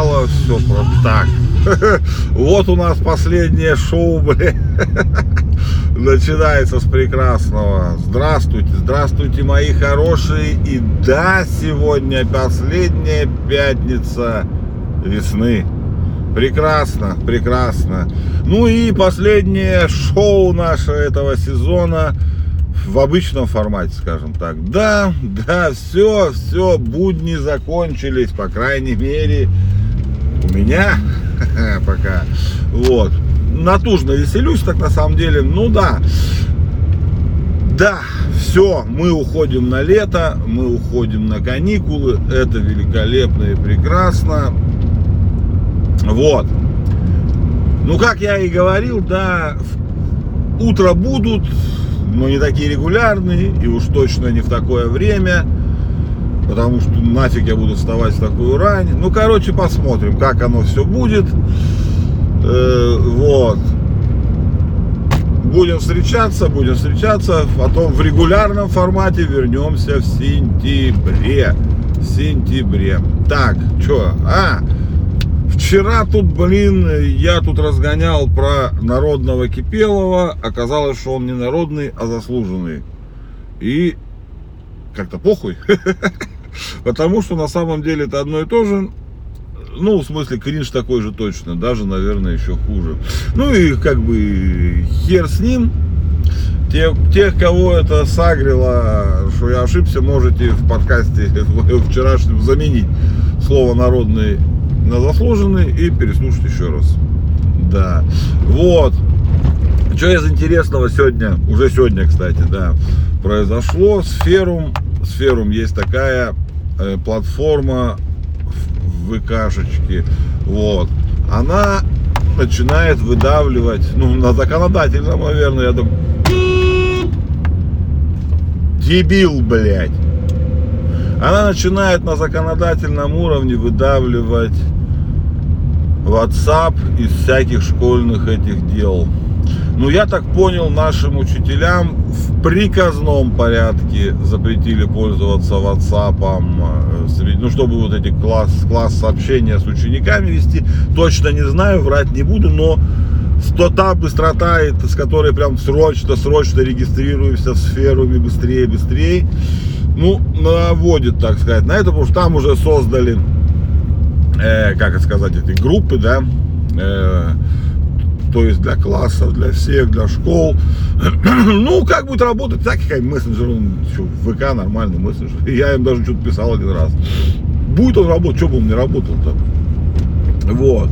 стало все просто так. Вот у нас последнее шоу, блин. Начинается с прекрасного. Здравствуйте, здравствуйте, мои хорошие. И да, сегодня последняя пятница весны. Прекрасно, прекрасно. Ну и последнее шоу наше этого сезона в обычном формате, скажем так. Да, да, все, все, будни закончились, по крайней мере, меня пока. Вот. Натужно веселюсь, так на самом деле. Ну да. Да, все, мы уходим на лето, мы уходим на каникулы. Это великолепно и прекрасно. Вот. Ну, как я и говорил, да, утро будут, но не такие регулярные, и уж точно не в такое время, потому что нафиг я буду вставать в такую рань. Ну, короче, посмотрим, как оно все будет. Э, вот. Будем встречаться, будем встречаться, потом в регулярном формате вернемся в сентябре. В сентябре. Так, что? А, Вчера тут, блин, я тут разгонял про народного Кипелова. Оказалось, что он не народный, а заслуженный. И как-то похуй. Потому что на самом деле это одно и то же. Ну, в смысле, кринж такой же точно. Даже, наверное, еще хуже. Ну и как бы хер с ним. Тех, тех, кого это сагрило, что я ошибся, можете в подкасте вчерашнем заменить слово народный на заслуженный и переслушать еще раз. Да. Вот. Что из интересного сегодня, уже сегодня, кстати, да, произошло. Сферум, Сферум есть такая платформа в ВКшечке. Вот. Она начинает выдавливать, ну, на законодательном, наверное, я думаю, дебил, блядь она начинает на законодательном уровне выдавливать WhatsApp из всяких школьных этих дел. Ну, я так понял, нашим учителям в приказном порядке запретили пользоваться WhatsApp, э, ну, чтобы вот эти класс, класс сообщения с учениками вести. Точно не знаю, врать не буду, но та быстрота, с которой прям срочно, срочно регистрируемся в сферу, быстрее, быстрее ну, наводит, так сказать, на это, потому что там уже создали, э, как сказать, эти группы, да, э, то есть для классов, для всех, для школ. ну, как будет работать, так как мессенджер, он, что, ВК нормальный мессенджер. Я им даже что-то писал один раз. Будет он работать, что бы он не работал-то. Вот.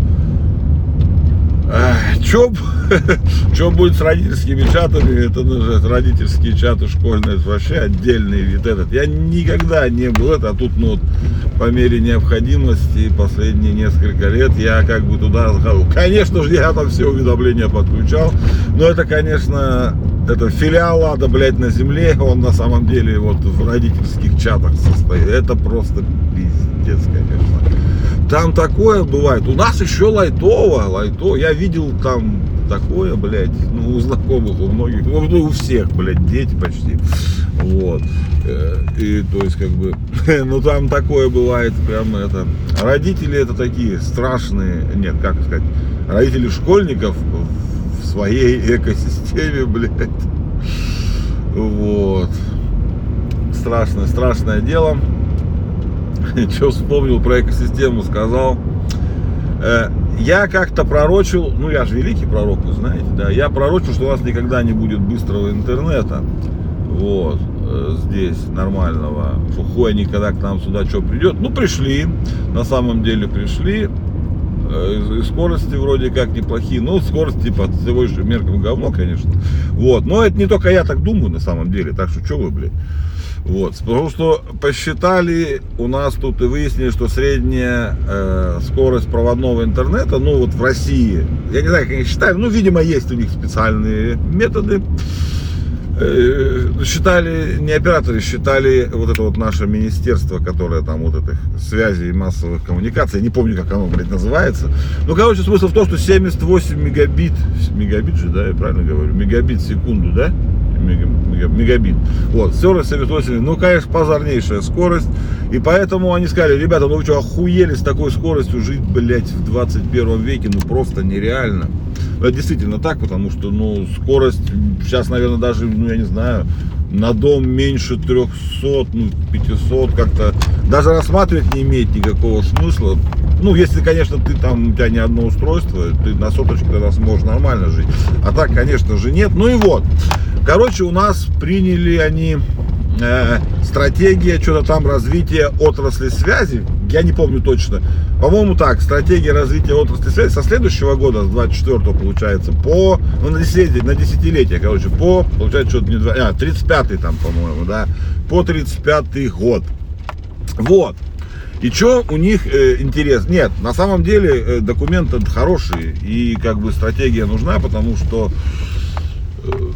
Что что будет с родительскими чатами, это ну, родительские чаты школьные, это вообще отдельный вид этот. Я никогда не был это, а тут ну, вот, по мере необходимости последние несколько лет я как бы туда захожу. Конечно же, я там все уведомления подключал, но это, конечно, это филиал ада, блядь, на земле, он на самом деле вот в родительских чатах состоит. Это просто пиздец, конечно. Там такое бывает. У нас еще лайтово, лайтово. Я видел там такое, блядь, ну, у знакомых, у многих, ну, у всех, блядь, дети почти. Вот. Э, и, то есть, как бы, ну, там такое бывает, прям это. Родители это такие страшные, нет, как сказать, родители школьников в своей экосистеме, блядь. Вот. Страшное, страшное дело. что вспомнил про экосистему, сказал. Э, я как-то пророчил, ну я же великий пророк, вы знаете, да, я пророчил, что у нас никогда не будет быстрого интернета, вот, э, здесь нормального, что хуй никогда к нам сюда что придет. Ну пришли, на самом деле пришли, э, и скорости вроде как неплохие, ну скорости по сегодняшним меркам говно, конечно, вот, но это не только я так думаю на самом деле, так что что вы, блядь. Вот, потому что посчитали у нас тут и выяснили, что средняя э, скорость проводного интернета, ну вот в России, я не знаю, как они считают, ну, видимо, есть у них специальные методы. Э, считали, не операторы, считали вот это вот наше министерство, которое там вот этих связей и массовых коммуникаций, я не помню, как оно, блядь, называется. Ну, короче, смысл в том, что 78 мегабит, мегабит же, да, я правильно говорю, мегабит в секунду, да? Мегабит. Вот, скорость 78, ну, конечно, позорнейшая скорость. И поэтому они сказали, ребята, ну вы что, охуели с такой скоростью жить, блядь, в 21 веке, ну просто нереально. Это действительно так, потому что, ну, скорость сейчас, наверное, даже, ну, я не знаю, на дом меньше 300, ну, 500 как-то, даже рассматривать не имеет никакого смысла. Ну, если, конечно, ты там, у тебя не одно устройство, ты на соточке тогда сможешь нормально жить. А так, конечно же, нет. Ну и вот. Короче, у нас приняли они э, стратегия что-то там развития отрасли связи. Я не помню точно. По-моему, так, стратегия развития отрасли связи со следующего года, с 24 получается, по, ну, на десятилетие, на десятилетие, короче, по, получается, что-то не 2, а, 35-й там, по-моему, да, по 35-й год. Вот. И что у них э, интерес? Нет, на самом деле э, документ хороший и как бы стратегия нужна, потому что э,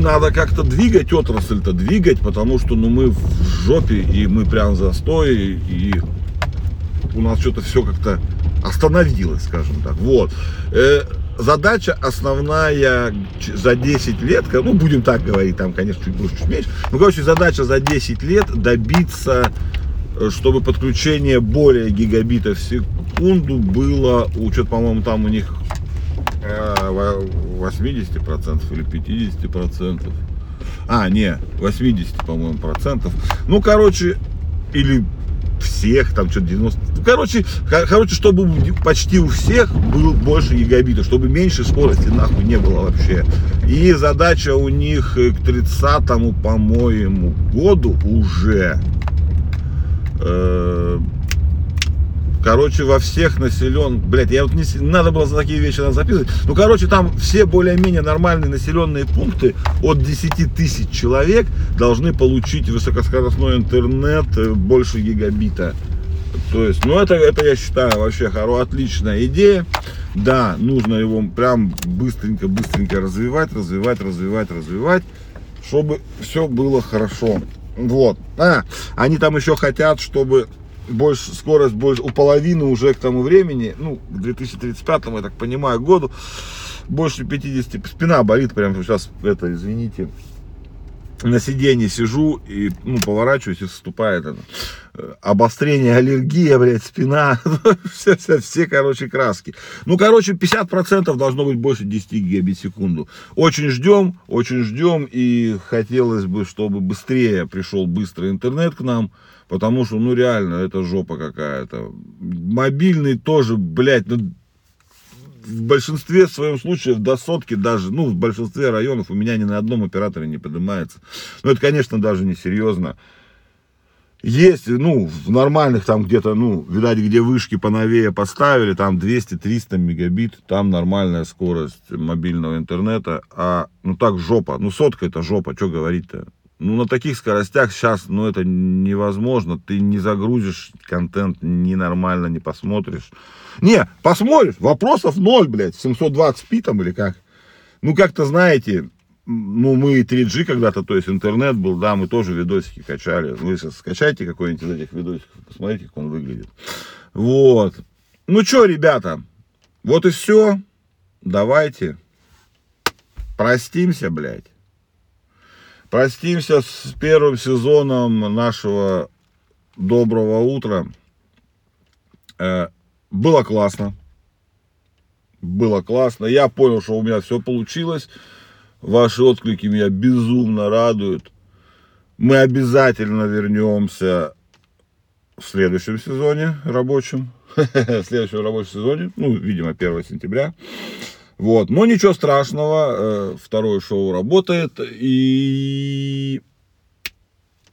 надо как-то двигать отрасль-то, двигать, потому что ну, мы в жопе, и мы прям застой, и у нас что-то все как-то остановилось, скажем так. Вот. Э, задача основная за 10 лет, ну, будем так говорить, там, конечно, чуть больше, чуть меньше, ну, короче, задача за 10 лет добиться, э, чтобы подключение более гигабитов в секунду было, что-то, по-моему, там у них 80% или 50%. А, не, 80, по-моему, процентов. Ну, короче, или всех, там что-то 90. Ну, короче, короче, чтобы почти у всех был больше гигабитов, чтобы меньше скорости нахуй не было вообще. И задача у них к 30 по-моему, году уже э, Короче, во всех населен... Блядь, я вот не... Надо было за такие вещи надо записывать. Ну, короче, там все более-менее нормальные населенные пункты от 10 тысяч человек должны получить высокоскоростной интернет э, больше гигабита. То есть, ну, это, это я считаю вообще хоро, отличная идея. Да, нужно его прям быстренько-быстренько развивать, развивать, развивать, развивать, чтобы все было хорошо. Вот. А, они там еще хотят, чтобы больше, скорость больше, у половины уже к тому времени, ну, к 2035, я так понимаю, году, больше 50, спина болит прям сейчас, это, извините, на сиденье сижу и, ну, поворачиваюсь и вступает это, обострение, аллергия, блядь, спина, все, все, все, короче, краски. Ну, короче, 50% должно быть больше 10 гигабит в секунду. Очень ждем, очень ждем, и хотелось бы, чтобы быстрее пришел быстрый интернет к нам, Потому что, ну, реально, это жопа какая-то. Мобильный тоже, блядь, ну, в большинстве своем случаев до сотки даже, ну, в большинстве районов у меня ни на одном операторе не поднимается. Но это, конечно, даже не серьезно. Есть, ну, в нормальных там где-то, ну, видать, где вышки поновее поставили, там 200-300 мегабит, там нормальная скорость мобильного интернета, а, ну, так жопа, ну, сотка это жопа, что говорить-то. Ну, на таких скоростях сейчас, ну, это невозможно. Ты не загрузишь контент ни нормально, не посмотришь. Не, посмотришь, вопросов ноль, блядь, 720p там или как. Ну, как-то, знаете, ну, мы 3G когда-то, то есть интернет был, да, мы тоже видосики качали. Вы сейчас скачайте какой-нибудь из этих видосиков, посмотрите, как он выглядит. Вот. Ну, что, ребята, вот и все. Давайте простимся, блядь. Простимся с первым сезоном нашего доброго утра. Э, было классно. Было классно. Я понял, что у меня все получилось. Ваши отклики меня безумно радуют. Мы обязательно вернемся в следующем сезоне рабочем. В следующем рабочем сезоне, ну, видимо, 1 сентября. Вот, но ничего страшного, э, второе шоу работает, и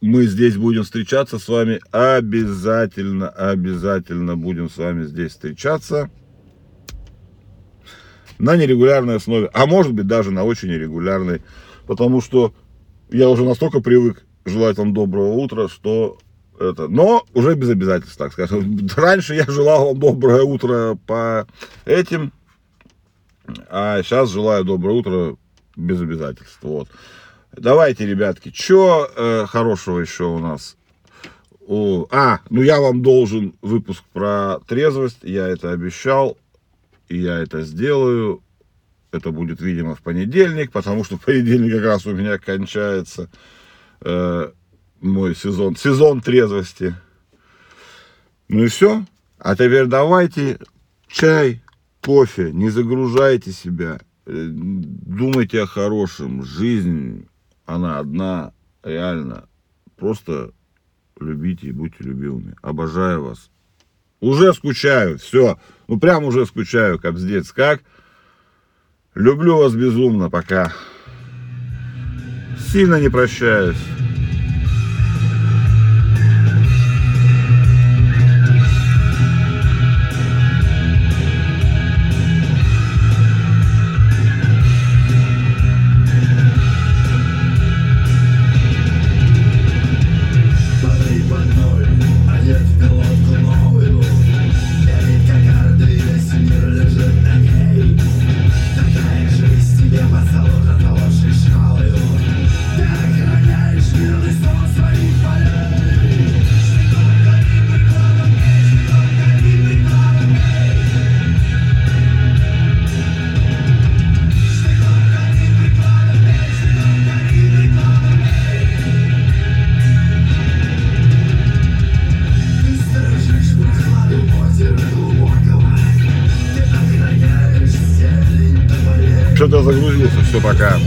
мы здесь будем встречаться с вами. Обязательно, обязательно будем с вами здесь встречаться. На нерегулярной основе, а может быть даже на очень нерегулярной, потому что я уже настолько привык желать вам доброго утра, что это, но уже без обязательств, так скажем. Раньше я желал вам доброе утро по этим а сейчас желаю доброе утро без обязательств. Вот. Давайте, ребятки, что э, хорошего еще у нас? О, а, ну я вам должен выпуск про трезвость. Я это обещал. И я это сделаю. Это будет, видимо, в понедельник, потому что в понедельник как раз у меня кончается э, мой сезон. Сезон трезвости. Ну и все. А теперь давайте чай кофе, не загружайте себя, э, думайте о хорошем. Жизнь, она одна, реально. Просто любите и будьте любимыми. Обожаю вас. Уже скучаю, все. Ну, прям уже скучаю, как здесь, как. Люблю вас безумно, пока. Сильно не прощаюсь. загрузился, все, пока.